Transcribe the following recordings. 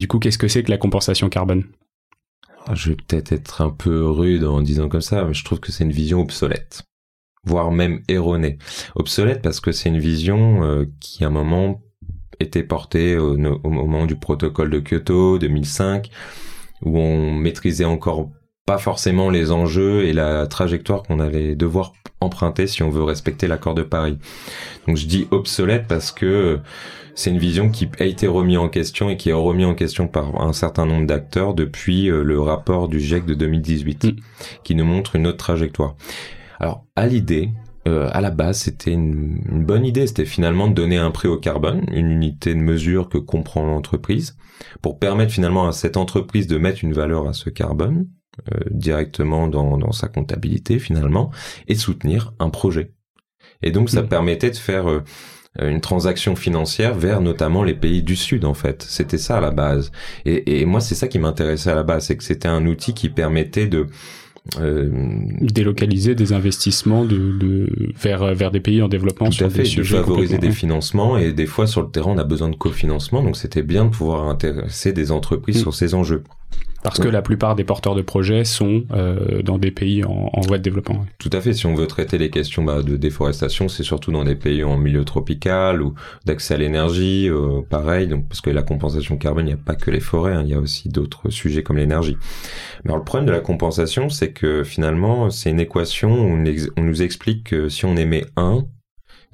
Du coup, qu'est-ce que c'est que la compensation carbone? Ah, Je vais peut-être être un peu rude en disant comme ça, mais je trouve que c'est une vision obsolète, voire même erronée. Obsolète parce que c'est une vision euh, qui, à un moment, était portée au, au, moment du protocole de Kyoto 2005, où on maîtrisait encore pas forcément les enjeux et la trajectoire qu'on allait devoir emprunter si on veut respecter l'accord de Paris. Donc je dis obsolète parce que c'est une vision qui a été remise en question et qui est remise en question par un certain nombre d'acteurs depuis euh, le rapport du GIEC de 2018, mm. qui nous montre une autre trajectoire. Alors, à l'idée, euh, à la base, c'était une, une, bonne idée. C'était finalement de donner un prix au carbone, une unité de mesure que comprend l'entreprise, pour permettre finalement à cette entreprise de mettre une valeur à ce carbone euh, directement dans, dans, sa comptabilité finalement, et soutenir un projet. Et donc, ça mm. permettait de faire euh, une transaction financière vers notamment les pays du Sud en fait. C'était ça à la base. Et, et moi c'est ça qui m'intéressait à la base, c'est que c'était un outil qui permettait de euh, délocaliser des investissements de, de, vers vers des pays en développement tout à fait, de favoriser des financements et des fois sur le terrain on a besoin de cofinancement donc c'était bien de pouvoir intéresser des entreprises mm. sur ces enjeux parce que la plupart des porteurs de projets sont euh, dans des pays en, en, voie de développement. Tout à fait. Si on veut traiter les questions bah, de déforestation, c'est surtout dans des pays en milieu tropical ou d'accès à l'énergie, euh, pareil. Donc parce que la compensation carbone, il n'y a pas que les forêts, hein, il y a aussi d'autres sujets comme l'énergie. Mais alors, le problème de la compensation, c'est que finalement, c'est une équation où on, on nous explique que si on émet 1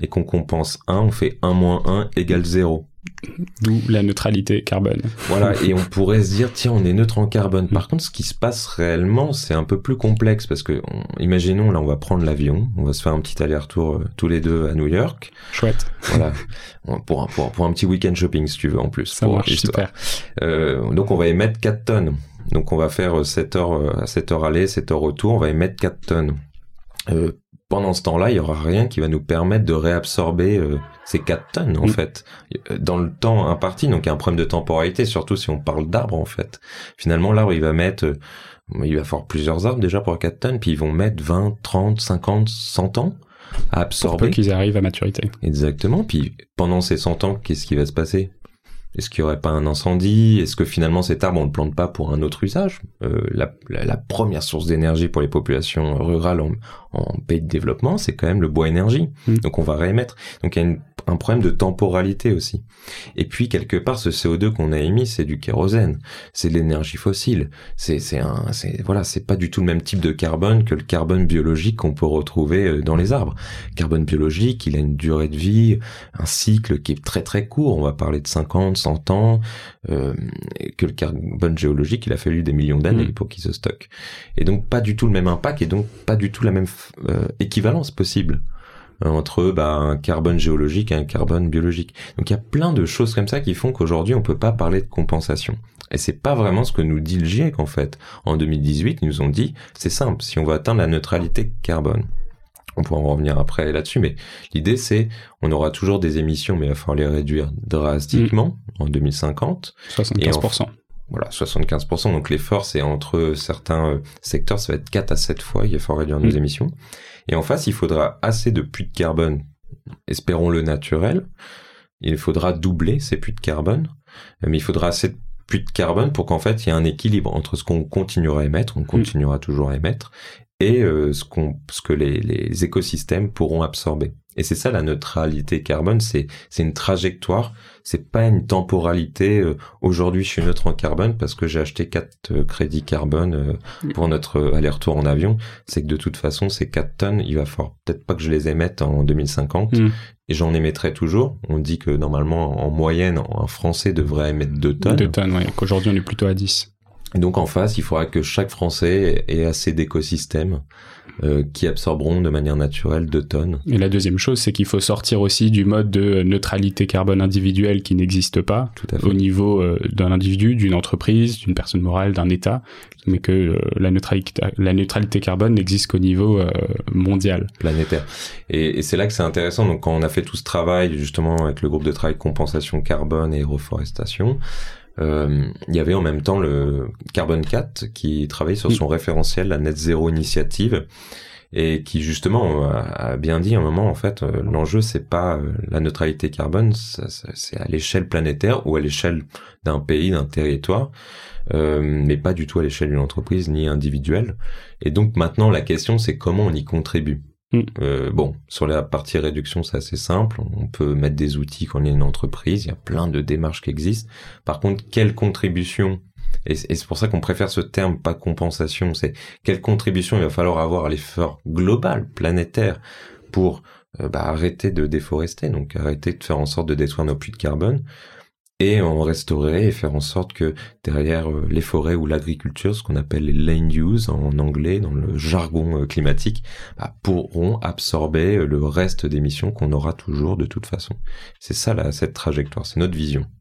et qu'on compense 1, on fait 1 moins 1 égale 0. D'où la neutralité carbone. Voilà, et on pourrait se dire, tiens, on est neutre en carbone. Par contre, ce qui se passe réellement, c'est un peu plus complexe parce que, imaginons, là, on va prendre l'avion, on va se faire un petit aller-retour euh, tous les deux à New York. Chouette. Voilà, pour un, pour, pour un petit week-end shopping, si tu veux, en plus. Ça marche, super. Euh, donc, on va émettre 4 tonnes. Donc, on va faire 7 heures, euh, 7 heures aller, 7 heures retour, on va émettre 4 tonnes. Euh, pendant ce temps-là, il y aura rien qui va nous permettre de réabsorber euh, ces 4 tonnes en mm. fait dans le temps imparti. Donc il y a un problème de temporalité, surtout si on parle d'arbres en fait. Finalement, l'arbre il va mettre, euh, il va faire plusieurs arbres déjà pour 4 tonnes, puis ils vont mettre 20, 30, 50, 100 ans à absorber. Pour qu'ils arrivent à maturité. Exactement. Puis pendant ces 100 ans, qu'est-ce qui va se passer? Est-ce qu'il y aurait pas un incendie? Est-ce que finalement cet arbre on le plante pas pour un autre usage? Euh, la, la, première source d'énergie pour les populations rurales en, en, pays de développement, c'est quand même le bois énergie. Mmh. Donc on va réémettre. Donc il y a un problème de temporalité aussi. Et puis quelque part ce CO2 qu'on a émis, c'est du kérosène, c'est de l'énergie fossile. C'est c'est un c'est voilà, c'est pas du tout le même type de carbone que le carbone biologique qu'on peut retrouver euh, dans les arbres. carbone biologique, il a une durée de vie, un cycle qui est très très court. On va parler de 50 100 ans, euh, que le carbone géologique, il a fallu des millions d'années mm. pour qu'il se stocke. Et donc pas du tout le même impact et donc pas du tout la même euh, équivalence possible entre bah, un carbone géologique et un carbone biologique. Donc il y a plein de choses comme ça qui font qu'aujourd'hui on peut pas parler de compensation. Et c'est pas vraiment ce que nous dit le GIEC en fait. En 2018, ils nous ont dit c'est simple, si on veut atteindre la neutralité carbone, on pourra en revenir après là-dessus, mais l'idée c'est, on aura toujours des émissions, mais il va falloir les réduire drastiquement mm. en 2050. 75%. Voilà, 75%. Donc l'effort, c'est entre certains euh, secteurs, ça va être 4 à 7 fois, il va falloir réduire nos mm. émissions. Et en face, il faudra assez de puits de carbone, espérons le naturel. Il faudra doubler ces puits de carbone, mais il faudra assez de puits de carbone pour qu'en fait il y ait un équilibre entre ce qu'on continuera à émettre, on mm. continuera toujours à émettre, et euh, ce, qu'on, ce que les, les, écosystèmes pourront absorber. Et c'est ça la neutralité carbone, c'est, c'est une trajectoire, c'est pas une temporalité. Euh, aujourd'hui, je suis neutre en carbone parce que j'ai acheté quatre euh, crédits carbone pour notre aller-retour en avion. C'est que de toute façon, ces 4 tonnes, il va falloir peut-être pas que je les émette en 2050. Mm. Et j'en émettrai toujours. On dit que normalement, en moyenne, un Français devrait émettre 2 tonnes. 2 tonnes, oui. Qu'aujourd'hui, on est plutôt à 10. Et donc en face, il faudra que chaque Français ait assez d'écosystèmes euh, qui absorberont de manière naturelle 2 tonnes. Et la deuxième chose, c'est qu'il faut sortir aussi du mode de neutralité carbone individuelle qui n'existe pas au niveau euh, d'un individu, d'une entreprise, d'une personne morale, d'un État, mais que euh, la, neutralité, la neutralité carbone n'existe qu'au niveau mondial. Planétaire. Et, et c'est là que c'est intéressant. Donc quand on a fait tout ce travail justement avec le groupe de travail compensation carbone et reforestation, euh, il y avait en même temps le Carbon 4 qui travaille sur son référentiel, la Net Zero Initiative, et qui justement a bien dit à un moment en fait euh, l'enjeu c'est pas euh, la neutralité carbone c'est à l'échelle planétaire ou à l'échelle d'un pays d'un territoire euh, mais pas du tout à l'échelle d'une entreprise ni individuelle. Et donc maintenant la question c'est comment on y contribue mm. euh, bon, sur la partie réduction, c'est assez simple. On peut mettre des outils quand on est une entreprise. Il y a plein de démarches qui existent. Par contre, quelle contribution et, c'est pour ça qu'on préfère ce terme, pas compensation. C'est quelle contribution il va falloir avoir à l'effort global, planétaire, pour euh, bah, arrêter de déforester, donc arrêter de faire en sorte de détruire nos puits de carbone, et en restaurer et faire en sorte que derrière euh, les forêts ou l'agriculture, ce qu'on appelle les land use en anglais, dans le jargon euh, climatique, bah, pourront absorber le reste d'émissions qu'on aura toujours de toute façon. C'est ça là, cette trajectoire, c'est notre vision.